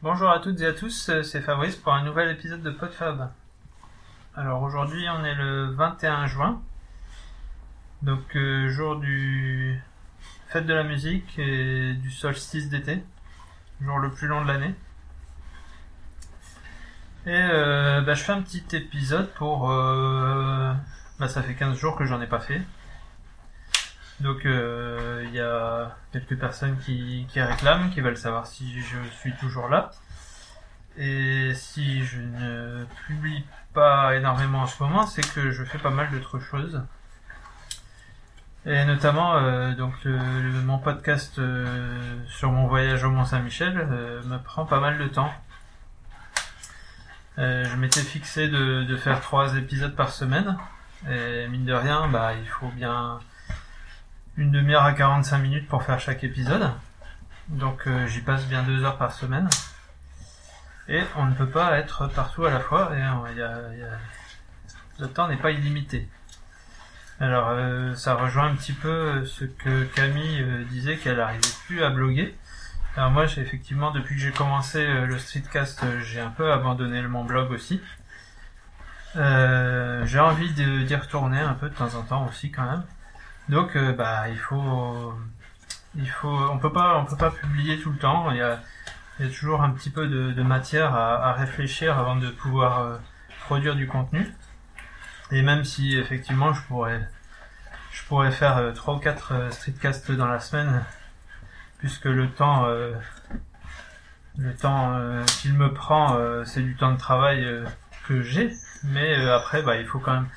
Bonjour à toutes et à tous, euh, c'est Fabrice pour un nouvel épisode de PodFab. Alors aujourd'hui on est le 21 juin, donc euh, jour du fête de la musique et du solstice d'été, jour le plus long de l'année. Et euh, bah, je fais un petit épisode pour... euh, bah, ça fait 15 jours que j'en ai pas fait. Donc euh, il y a quelques personnes qui, réclament, qui veulent savoir si je suis toujours là. Et si je ne publie pas énormément en ce moment, c'est que je fais pas mal d'autres choses. Et notamment, euh, donc mon podcast euh, sur mon voyage au Mont Saint-Michel euh, me prend pas mal de temps. Je m'étais fixé de, de faire trois épisodes par semaine. Et mine de rien, bah, il faut bien une demi-heure à 45 minutes pour faire chaque épisode. Donc euh, j'y passe bien deux heures par semaine. Et on ne peut pas être partout à la fois. Euh, le temps n'est pas illimité. Alors euh, ça rejoint un petit peu ce que Camille disait qu'elle n'arrivait plus à bloguer. Alors moi j'ai effectivement depuis que j'ai commencé le streetcast j'ai un peu abandonné mon blog aussi. J'ai envie d'y retourner un peu de temps en temps aussi quand même. Donc euh, bah il faut on peut pas on peut pas publier tout le temps. Il y a, toujours un petit peu de, matière à, réfléchir avant de pouvoir euh, produire du contenu. Et même si effectivement je pourrais faire euh, trois ou quatre streetcasts dans la semaine, puisque le temps le temps qu'il me prend c'est du temps de travail que j'ai. Mais après bah il faut quand même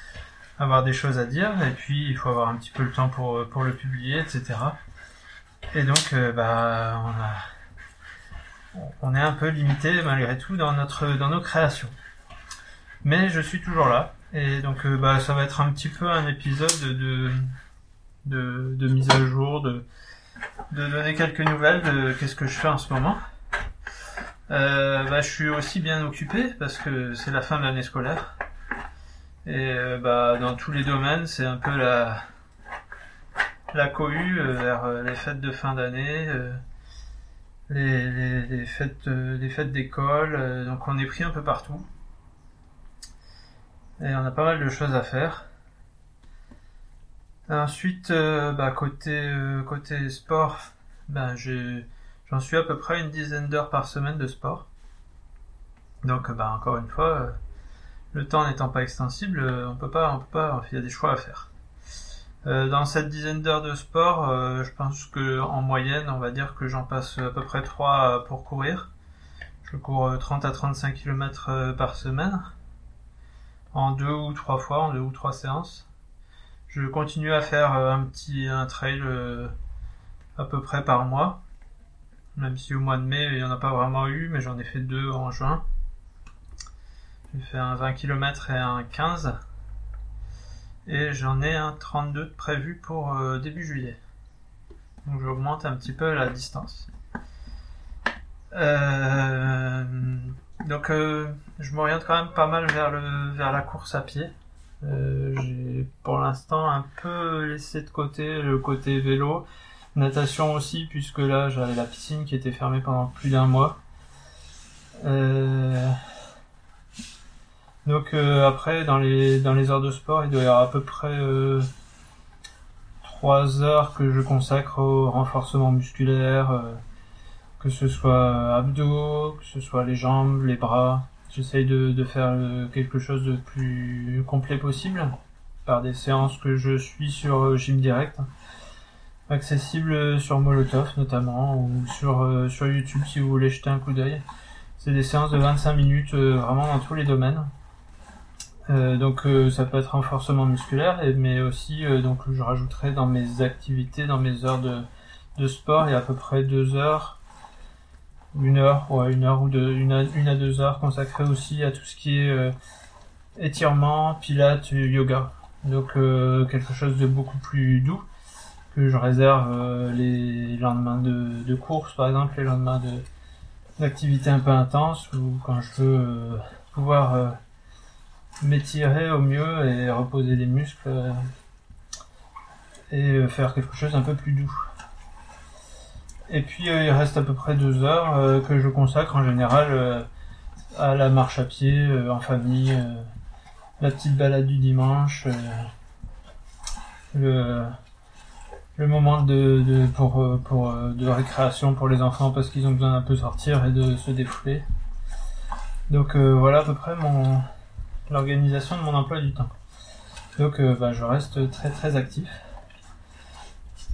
avoir des choses à dire et puis il faut avoir un petit peu le temps pour, euh, pour le publier, etc. Et donc euh, bah on a on est un peu limité malgré tout dans notre dans nos créations. Mais je suis toujours là et donc euh, bah ça va être un petit peu un épisode de de, de mise à jour, de de donner quelques nouvelles de qu'est-ce que je fais en ce moment. Bah, je suis aussi bien occupé parce que c'est la fin de l'année scolaire. Et euh, bah, dans tous les domaines, c'est un peu la, cohue euh, vers euh, les fêtes de fin d'année, les, fêtes, d'école. donc on est pris un peu partout. Et on a pas mal de choses à faire. Ensuite, bah, côté, côté sport, ben j'en suis à peu près une dizaine d'heures par semaine de sport. Donc, bah, encore une fois, le temps n'étant pas extensible, euh, on peut pas, on peut pas, il y a des choix à faire. Euh, dans cette dizaine d'heures de sport, euh, je pense que en moyenne, on va dire que j'en passe à peu près 3 pour courir. Je cours euh, 30 à 35 km euh, par semaine, en deux ou trois fois, en deux ou trois séances. Je continue à faire euh, un petit un trail euh, à peu près par mois, même si au mois de mai il n'y en a pas vraiment eu, mais j'en ai fait deux en juin. J'ai fait un 20 km et un 15. Et j'en ai un 32 de prévu pour euh, début juillet. Donc j'augmente un petit peu la distance. Euh, donc euh, je m'oriente quand même pas mal vers, le, vers la course à pied. J'ai pour l'instant un peu laissé de côté le côté vélo. Natation aussi, puisque là j'avais la piscine qui était fermée pendant plus d'un mois. Donc euh, après, dans les, dans les heures de sport, il doit y avoir à peu près euh, 3 heures que je consacre au renforcement musculaire, euh, que ce soit abdos, que ce soit les jambes, les bras. J'essaye de, de faire euh, quelque chose de plus complet possible par des séances que je suis sur euh, Gym Direct, accessibles sur Molotov notamment, ou sur, euh, sur YouTube si vous voulez jeter un coup d'œil. C'est des séances de 25 minutes vraiment dans tous les domaines. Euh, donc euh, ça peut être renforcement musculaire, mais aussi euh, donc je rajouterai dans mes activités, dans mes heures de, de sport, il y a à peu près deux heures, une heure, ouais, une heure ou deux, une à, une à deux heures consacrées aussi à tout ce qui est euh, étirement, pilates, yoga. Donc euh, quelque chose de beaucoup plus doux que je réserve les lendemains de, de course par exemple, les lendemains de d'activités un peu intenses ou quand je veux pouvoir m'étirer au mieux et reposer les muscles euh, et euh, faire quelque chose un peu plus doux. Et puis il reste à peu près deux heures que je consacre en général à la marche à pied, en famille, la petite balade du dimanche, le, moment de, de pour, pour, de récréation pour les enfants parce qu'ils ont besoin d'un peu sortir et de se défouler. Donc voilà à peu près mon l'organisation de mon emploi du temps. Donc euh, bah, je reste très très actif.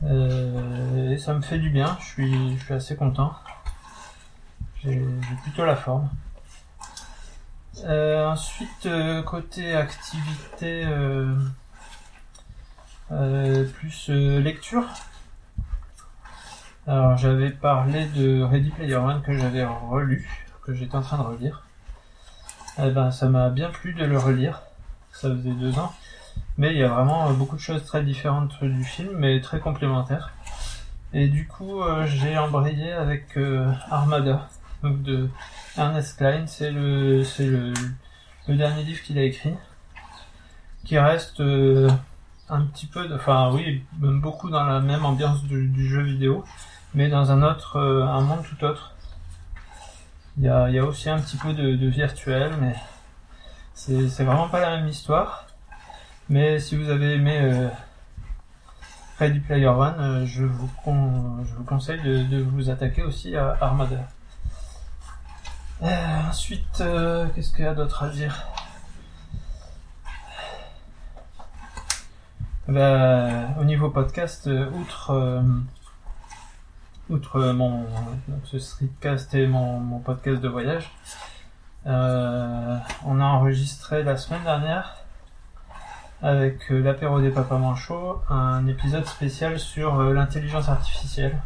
Euh, et ça me fait du bien, je suis, je suis assez content. J'ai plutôt la forme. Euh, ensuite, côté activité plus lecture. Alors j'avais parlé de Ready Player One que j'avais relu, que j'étais en train de relire. Eh ben ça m'a bien plu de le relire. Ça faisait deux ans. Mais il y a vraiment beaucoup de choses très différentes du film, mais très complémentaires. Et du coup, euh, j'ai embrayé avec euh, Armada, donc de Ernest Klein. C'est le, c'est le, le, dernier livre qu'il a écrit, qui reste euh, un petit peu, enfin oui, même beaucoup dans la même ambiance du, du jeu vidéo, mais dans un autre, un monde tout autre. Il y a, aussi un petit peu de, virtuel, mais c'est, vraiment pas la même histoire. Mais si vous avez aimé euh, Player One, euh, je, vous je vous conseille de, de, vous attaquer aussi à Armada. Euh, ensuite, euh, qu'est-ce qu'il y a d'autre à dire? Bah, Au niveau podcast, outre, outre mon ce streetcast et mon, podcast de voyage, on a enregistré la semaine dernière avec euh, l'apéro des papas manchots, un épisode spécial sur euh, l'intelligence artificielle.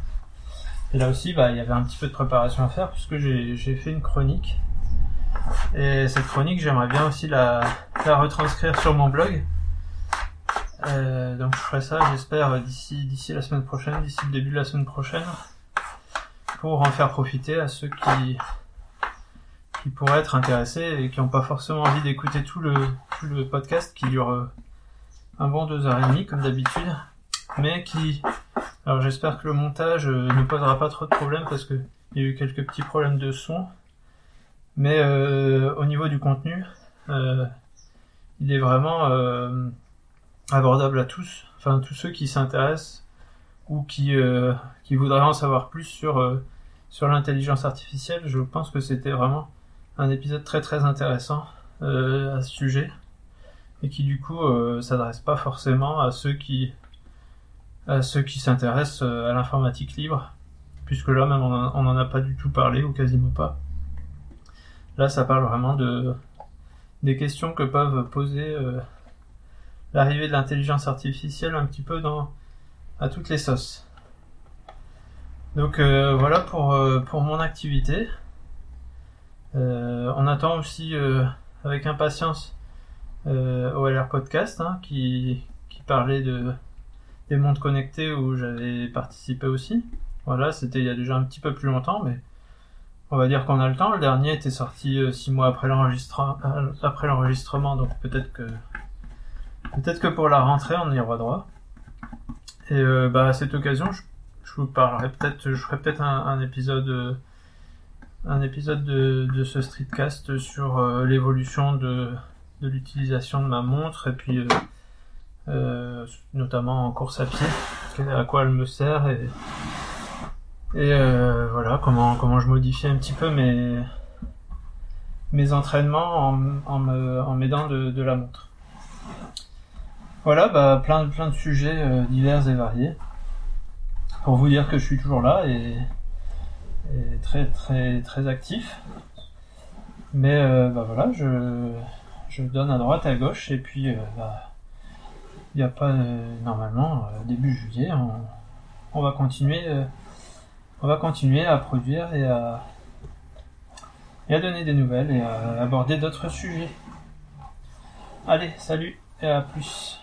Et là aussi, bah, il y avait un petit peu de préparation à faire puisque j'ai fait une chronique. Et cette chronique, j'aimerais bien aussi la, la, retranscrire sur mon blog. Euh, donc je ferai ça, j'espère, d'ici la semaine prochaine, d'ici le début de la semaine prochaine, pour en faire profiter à ceux qui pourraient être intéressés et qui n'ont pas forcément envie d'écouter tout le, podcast qui dure euh, un bon deux heures et demie comme d'habitude, mais qui, alors j'espère que le montage euh, ne posera pas trop de problèmes parce que il y a eu quelques petits problèmes de son, mais au niveau du contenu, il est vraiment abordable à tous, enfin tous ceux qui s'intéressent ou qui qui voudraient en savoir plus sur sur l'intelligence artificielle. Je pense que c'était vraiment un épisode très très intéressant euh, à ce sujet et qui du coup euh, s'adresse pas forcément à ceux qui à ceux qui s'intéressent euh, à l'informatique libre puisque là même on en, en a pas du tout parlé ou quasiment pas là ça parle vraiment de des questions que peuvent poser euh, l'arrivée de l'intelligence artificielle un petit peu dans à toutes les sauces donc euh, voilà pour pour mon activité euh, on attend aussi euh, avec impatience euh, OLR Podcast hein, qui, qui parlait de des mondes connectés où j'avais participé aussi. Voilà, c'était il y a déjà un petit peu plus longtemps, mais on va dire qu'on a le temps. Le dernier était sorti euh, six mois après l'enregistrement, donc peut-être que peut-être que pour la rentrée on y aura droit. Et euh, bah à cette occasion, je, vous parlerai peut-être, je ferai peut-être un, épisode un épisode de, de ce streetcast sur euh, l'évolution de, l'utilisation de ma montre et puis euh, euh, notamment en course à pied, à quoi elle me sert et, euh, voilà comment comment je modifie un petit peu mes mes entraînements en, m'aidant de la montre. Voilà, bah plein plein de sujets euh, divers et variés pour vous dire que je suis toujours là et très très très actif. Mais euh, bah voilà, je, je donne à droite, à gauche, et puis euh, bah, il n'y a pas normalement début juillet, on, on va continuer, on va continuer à produire et à et à donner des nouvelles et à aborder d'autres sujets. Allez, salut et à plus.